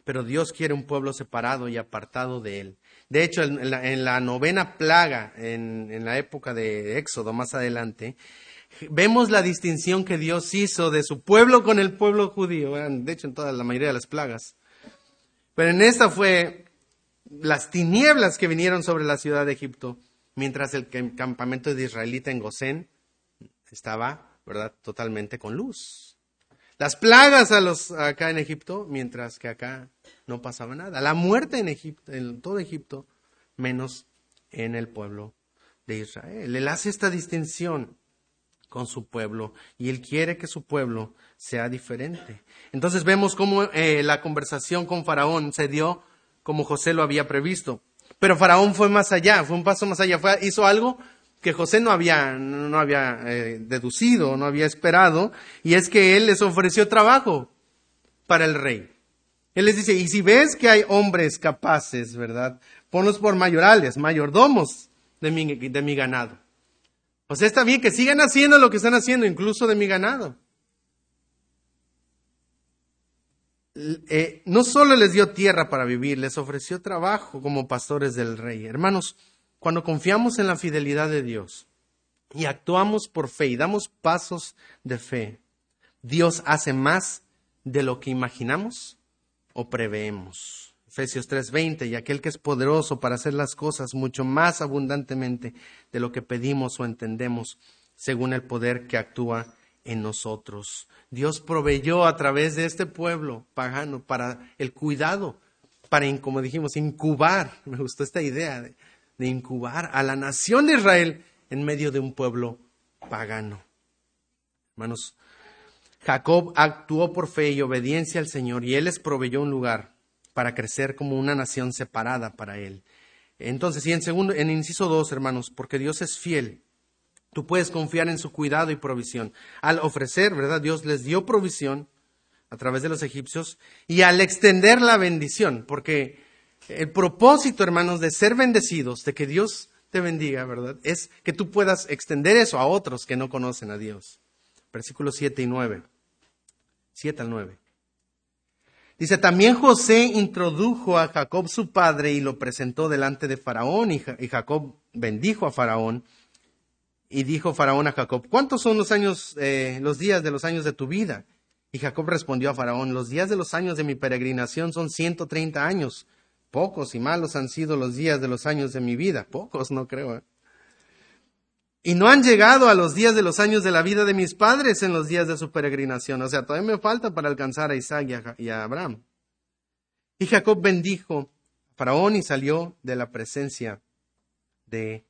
Pero Dios quiere un pueblo separado y apartado de Él. De hecho, en la, novena plaga, en, en la época de Éxodo, más adelante, vemos la distinción que Dios hizo de su pueblo con el pueblo judío. De hecho, en toda la mayoría de las plagas. Pero en esta fue las tinieblas que vinieron sobre la ciudad de Egipto, mientras el campamento de israelita en Gosén estaba, ¿verdad?, totalmente con luz. Las plagas a los acá en Egipto, mientras que acá no pasaba nada. La muerte en Egipto, en todo Egipto, menos en el pueblo de Israel. Él hace esta distinción con su pueblo y él quiere que su pueblo sea diferente. Entonces vemos cómo eh, la conversación con Faraón se dio como José lo había previsto. Pero Faraón fue más allá, fue un paso más allá, hizo algo que José no había, no había eh, deducido, no había esperado, y es que él les ofreció trabajo para el rey. Él les dice, y si ves que hay hombres capaces, ¿verdad? Ponlos por mayorales, mayordomos de mi, de mi ganado. Sea, está bien que sigan haciendo lo que están haciendo, incluso de mi ganado. Eh, no solo les dio tierra para vivir, les ofreció trabajo como pastores del rey. Hermanos, cuando confiamos en la fidelidad de Dios y actuamos por fe y damos pasos de fe, Dios hace más de lo que imaginamos o preveemos. Efesios 3:20, y aquel que es poderoso para hacer las cosas mucho más abundantemente de lo que pedimos o entendemos, según el poder que actúa en nosotros. Dios proveyó a través de este pueblo pagano para el cuidado, para, como dijimos, incubar, [LAUGHS] me gustó esta idea de, de incubar a la nación de Israel en medio de un pueblo pagano. Hermanos, Jacob actuó por fe y obediencia al Señor y Él les proveyó un lugar para crecer como una nación separada para Él. Entonces, y en segundo, en inciso dos, hermanos, porque Dios es fiel Tú puedes confiar en su cuidado y provisión. Al ofrecer, ¿verdad? Dios les dio provisión a través de los egipcios y al extender la bendición, porque el propósito, hermanos, de ser bendecidos, de que Dios te bendiga, ¿verdad? Es que tú puedas extender eso a otros que no conocen a Dios. Versículos 7 y 9. 7 al 9. Dice, también José introdujo a Jacob su padre y lo presentó delante de Faraón y Jacob bendijo a Faraón y dijo Faraón a Jacob, ¿cuántos son los años, eh, los días de los años de tu vida? Y Jacob respondió a Faraón, los días de los años de mi peregrinación son ciento treinta años. Pocos y malos han sido los días de los años de mi vida. Pocos, no creo. ¿eh? Y no han llegado a los días de los años de la vida de mis padres en los días de su peregrinación. O sea, todavía me falta para alcanzar a Isaac y a, y Abraham. Y Jacob bendijo a Faraón y salió de la presencia de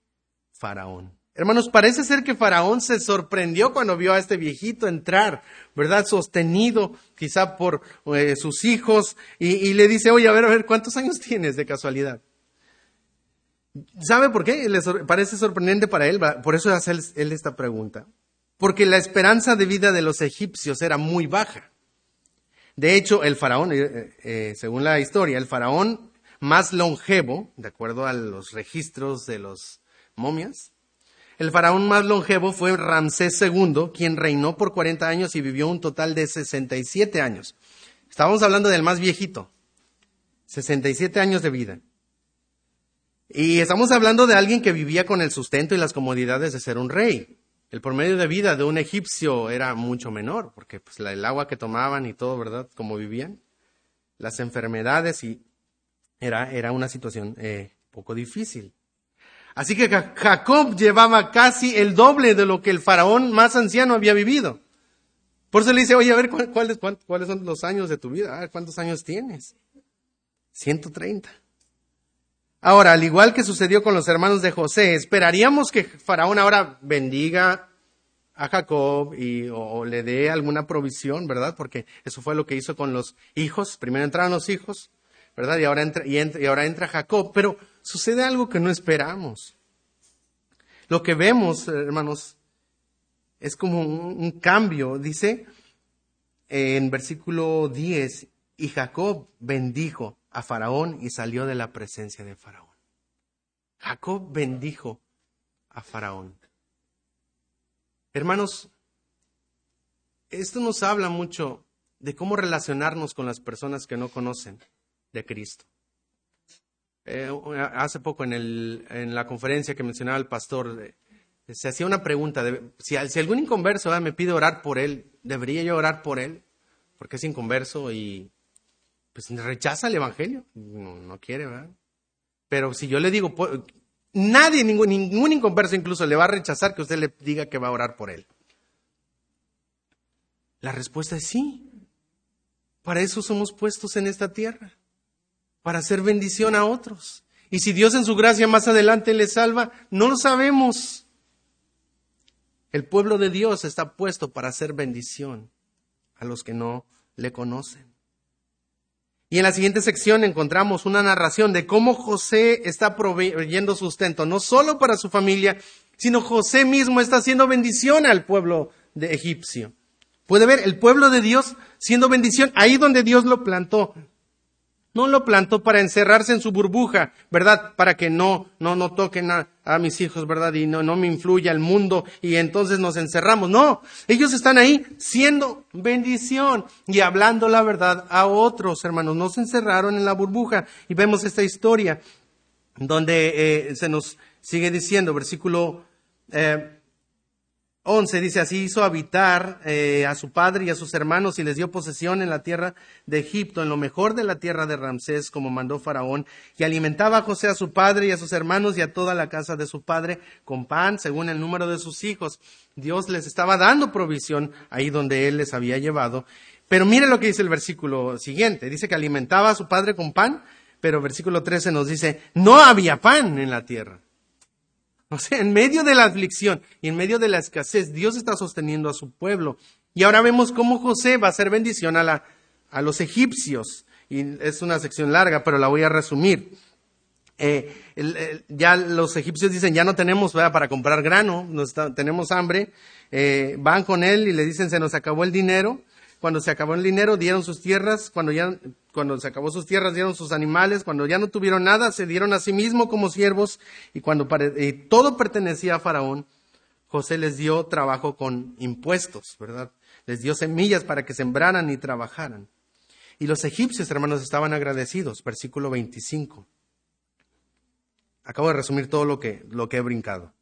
Faraón. Hermanos, parece ser que Faraón se sorprendió cuando vio a este viejito entrar, ¿verdad? Sostenido quizá por eh, sus hijos y, le dice, oye, a ver, a ver, ¿cuántos años tienes de casualidad? ¿Sabe por qué? Le parece sorprendente para él, por eso hace él, esta pregunta. Porque la esperanza de vida de los egipcios era muy baja. De hecho, el faraón, eh, eh, según la historia, el faraón más longevo, de acuerdo a los registros de los momias, el faraón más longevo fue Ramsés II, quien reinó por 40 años y vivió un total de 67 años. Estábamos hablando del más viejito, 67 años de vida. Y estamos hablando de alguien que vivía con el sustento y las comodidades de ser un rey. El promedio de vida de un egipcio era mucho menor, porque pues, el agua que tomaban y todo, ¿verdad? Como vivían. Las enfermedades y era, era una situación eh, poco difícil. Así que Jacob llevaba casi el doble de lo que el faraón más anciano había vivido. Por eso le dice, oye, a ver, ¿cuáles, cuáles son los años de tu vida? Ah, ¿Cuántos años tienes? 130. Ahora, al igual que sucedió con los hermanos de José, esperaríamos que Faraón ahora bendiga a Jacob y, o, le dé alguna provisión, ¿verdad? Porque eso fue lo que hizo con los hijos. Primero entraron los hijos, ¿verdad? Y ahora entra, y ahora entra Jacob. Pero sucede algo que no esperamos. Lo que vemos, hermanos, es como un, cambio. Dice en versículo 10, y Jacob bendijo a Faraón y salió de la presencia de Faraón. Jacob bendijo a Faraón. Hermanos, esto nos habla mucho de cómo relacionarnos con las personas que no conocen de Cristo. Eh, hace poco en, el, en, la conferencia que mencionaba el pastor, se hacía una pregunta, de, si, si, algún inconverso me pide orar por él, ¿debería yo orar por él? Porque es inconverso y pues rechaza el Evangelio, no, no quiere, ¿verdad? Pero si yo le digo, nadie, ningún, ningún inconverso incluso le va a rechazar que usted le diga que va a orar por él. La respuesta es sí. Para eso somos puestos en esta tierra para hacer bendición a otros. Y si Dios en su gracia más adelante le salva, no lo sabemos. El pueblo de Dios está puesto para hacer bendición a los que no le conocen. Y en la siguiente sección encontramos una narración de cómo José está proveyendo sustento, no solo para su familia, sino José mismo está haciendo bendición al pueblo de egipcio. Puede ver el pueblo de Dios siendo bendición ahí donde Dios lo plantó, no lo plantó para encerrarse en su burbuja, ¿verdad? Para que no, no, no toquen a, mis hijos, ¿verdad? Y no, no me influya el mundo y entonces nos encerramos. No, ellos están ahí siendo bendición y hablando la verdad a otros, hermanos. No se encerraron en la burbuja. Y vemos esta historia donde eh, se nos sigue diciendo, versículo eh, 11 dice, así hizo habitar eh, a su padre y a sus hermanos y les dio posesión en la tierra de Egipto, en lo mejor de la tierra de Ramsés, como mandó Faraón, y alimentaba a José a su padre y a sus hermanos y a toda la casa de su padre con pan, según el número de sus hijos. Dios les estaba dando provisión ahí donde él les había llevado. Pero mire lo que dice el versículo siguiente. Dice que alimentaba a su padre con pan, pero versículo 13 nos dice, no había pan en la tierra. O sea, en medio de la aflicción y en medio de la escasez, Dios está sosteniendo a su pueblo. Y ahora vemos cómo José va a hacer bendición a, los egipcios. Y es una sección larga, pero la voy a resumir. Eh, ya los egipcios dicen, ya no tenemos para comprar grano, tenemos hambre. Eh, van con él y le dicen, se nos acabó el dinero. Cuando se acabó el dinero, dieron sus tierras. Cuando ya cuando se acabó sus tierras, dieron sus animales. Cuando ya no tuvieron nada, se dieron a sí mismo como siervos. Y cuando todo pertenecía a Faraón, José les dio trabajo con impuestos, ¿verdad? Les dio semillas para que sembraran y trabajaran. Y los egipcios, hermanos, estaban agradecidos. Versículo 25. Acabo de resumir todo lo que, lo que he brincado.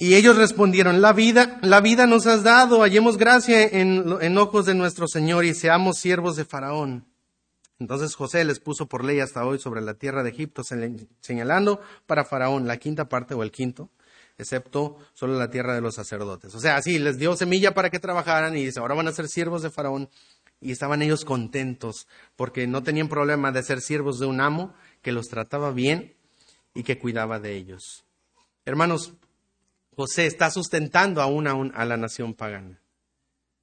Y ellos respondieron, la vida, la vida nos has dado, hallemos gracia en, en ojos de nuestro Señor y seamos siervos de Faraón. Entonces José les puso por ley hasta hoy sobre la tierra de Egipto, señalando para Faraón la quinta parte o el quinto, excepto solo la tierra de los sacerdotes. O sea, así les dio semilla para que trabajaran y dice, ahora van a ser siervos de Faraón. Y estaban ellos contentos porque no tenían problema de ser siervos de un amo que los trataba bien y que cuidaba de ellos. Hermanos, José está sustentando aún a la nación pagana,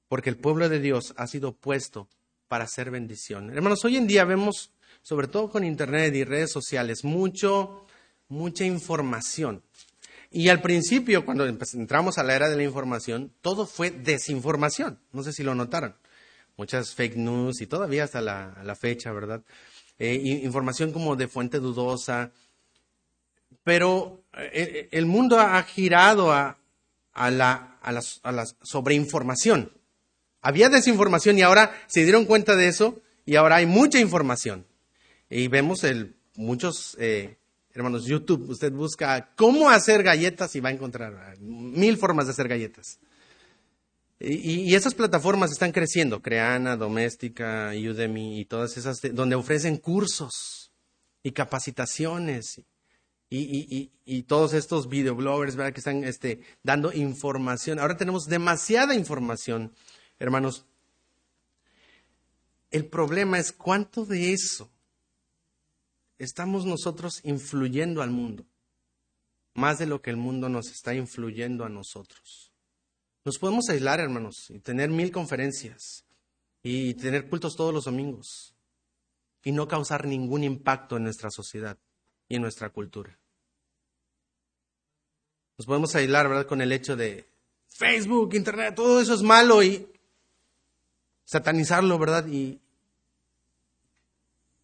porque el pueblo de Dios ha sido puesto para hacer bendición. Hermanos, hoy en día vemos, sobre todo con Internet y redes sociales, mucho, mucha información. Y al principio, cuando entramos a la era de la información, todo fue desinformación. No sé si lo notaron. Muchas fake news y todavía hasta la, fecha, ¿verdad? Eh, información como de fuente dudosa, pero el mundo ha girado a, a, la, sobreinformación. Había desinformación y ahora se dieron cuenta de eso y ahora hay mucha información. Y vemos muchos, eh, hermanos, YouTube, usted busca cómo hacer galletas y va a encontrar mil formas de hacer galletas. Y, y, esas plataformas están creciendo, Creana, Doméstica, Udemy y todas esas, donde ofrecen cursos y capacitaciones y, todos estos videobloggers ¿verdad? que están este, dando información. Ahora tenemos demasiada información, hermanos. El problema es cuánto de eso estamos nosotros influyendo al mundo, más de lo que el mundo nos está influyendo a nosotros. Nos podemos aislar, hermanos, y tener mil conferencias y tener cultos todos los domingos y no causar ningún impacto en nuestra sociedad y nuestra cultura. Nos podemos aislar, ¿verdad?, con el hecho de Facebook, Internet, todo eso es malo y satanizarlo, ¿verdad? Y,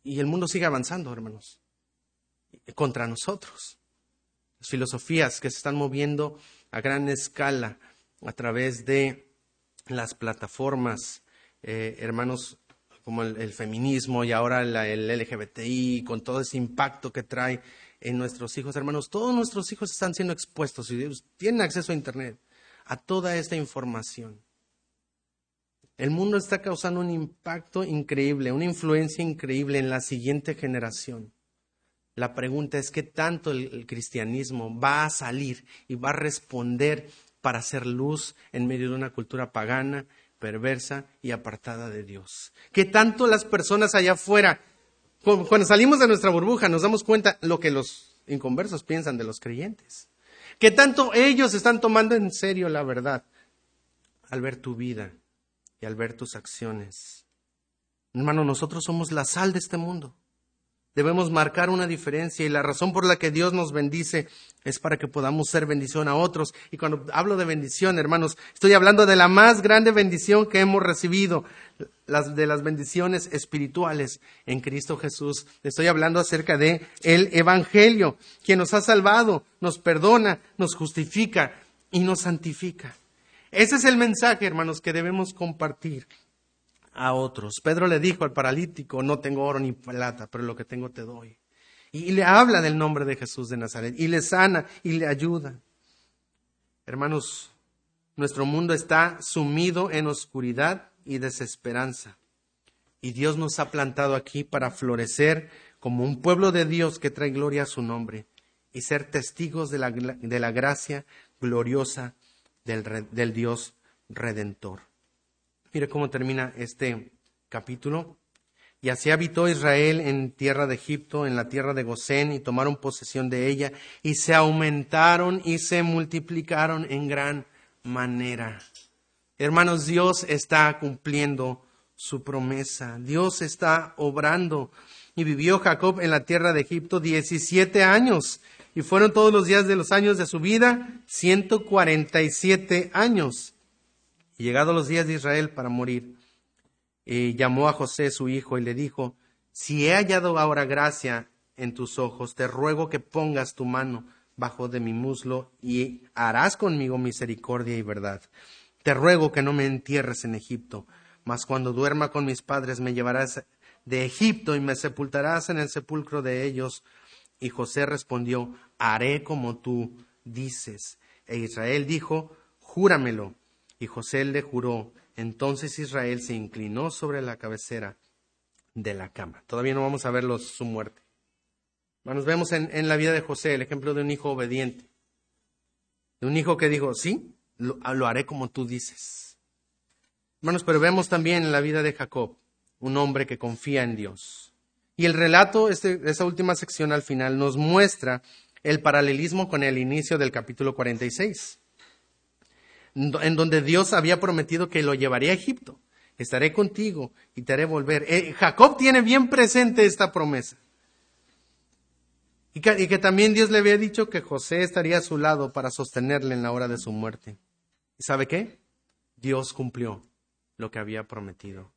y el mundo sigue avanzando, hermanos, contra nosotros. Las filosofías que se están moviendo a gran escala a través de las plataformas, eh, hermanos, como el, feminismo y ahora el LGBTI, con todo ese impacto que trae en nuestros hijos, hermanos. Todos nuestros hijos están siendo expuestos y tienen acceso a Internet, a toda esta información. El mundo está causando un impacto increíble, una influencia increíble en la siguiente generación. La pregunta es qué tanto el, cristianismo va a salir y va a responder para hacer luz en medio de una cultura pagana, perversa y apartada de Dios. ¿Qué tanto las personas allá afuera, cuando salimos de nuestra burbuja, nos damos cuenta lo que los inconversos piensan de los creyentes? ¿Qué tanto ellos están tomando en serio la verdad al ver tu vida y al ver tus acciones? Hermano, nosotros somos la sal de este mundo. Debemos marcar una diferencia y la razón por la que Dios nos bendice es para que podamos ser bendición a otros. Y cuando hablo de bendición, hermanos, estoy hablando de la más grande bendición que hemos recibido, las, de las bendiciones espirituales en Cristo Jesús. Estoy hablando acerca de el Evangelio, quien nos ha salvado, nos perdona, nos justifica y nos santifica. Ese es el mensaje, hermanos, que debemos compartir a otros. Pedro le dijo al paralítico, no tengo oro ni plata, pero lo que tengo te doy. Y, le habla del nombre de Jesús de Nazaret y le sana y le ayuda. Hermanos, nuestro mundo está sumido en oscuridad y desesperanza. Y Dios nos ha plantado aquí para florecer como un pueblo de Dios que trae gloria a su nombre y ser testigos de la, de la gracia gloriosa del, del Dios redentor. Mire cómo termina este capítulo. Y así habitó Israel en tierra de Egipto, en la tierra de Gosén, y tomaron posesión de ella, y se aumentaron y se multiplicaron en gran manera. Hermanos, Dios está cumpliendo su promesa. Dios está obrando. Y vivió Jacob en la tierra de Egipto diecisiete años. Y fueron todos los días de los años de su vida ciento cuarenta y siete años. Llegados los días de Israel para morir, eh, llamó a José su hijo y le dijo, si he hallado ahora gracia en tus ojos, te ruego que pongas tu mano bajo de mi muslo y harás conmigo misericordia y verdad. Te ruego que no me entierres en Egipto, mas cuando duerma con mis padres me llevarás de Egipto y me sepultarás en el sepulcro de ellos. Y José respondió, haré como tú dices. E Israel dijo, Júramelo. Y José le juró. Entonces Israel se inclinó sobre la cabecera de la cama. Todavía no vamos a ver su muerte. Nos vemos en, la vida de José el ejemplo de un hijo obediente. De un hijo que dijo, sí, lo, lo haré como tú dices. Hermanos, pero vemos también en la vida de Jacob un hombre que confía en Dios. Y el relato, este, esa última sección al final, nos muestra el paralelismo con el inicio del capítulo 46, en donde Dios había prometido que lo llevaría a Egipto. Estaré contigo y te haré volver. Eh, Jacob tiene bien presente esta promesa. Y que, y que, también Dios le había dicho que José estaría a su lado para sostenerle en la hora de su muerte. ¿Y sabe qué? Dios cumplió lo que había prometido.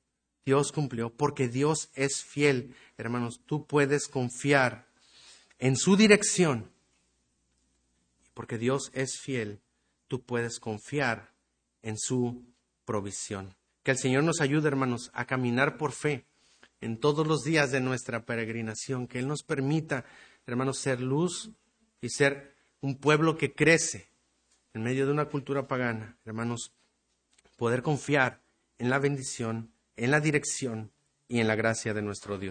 Dios cumplió porque Dios es fiel. Hermanos, tú puedes confiar en su dirección porque Dios es fiel, tú puedes confiar en su provisión. Que el Señor nos ayude, hermanos, a caminar por fe en todos los días de nuestra peregrinación, que Él nos permita, hermanos, ser luz y ser un pueblo que crece en medio de una cultura pagana, hermanos, poder confiar en la bendición, en la dirección y en la gracia de nuestro Dios.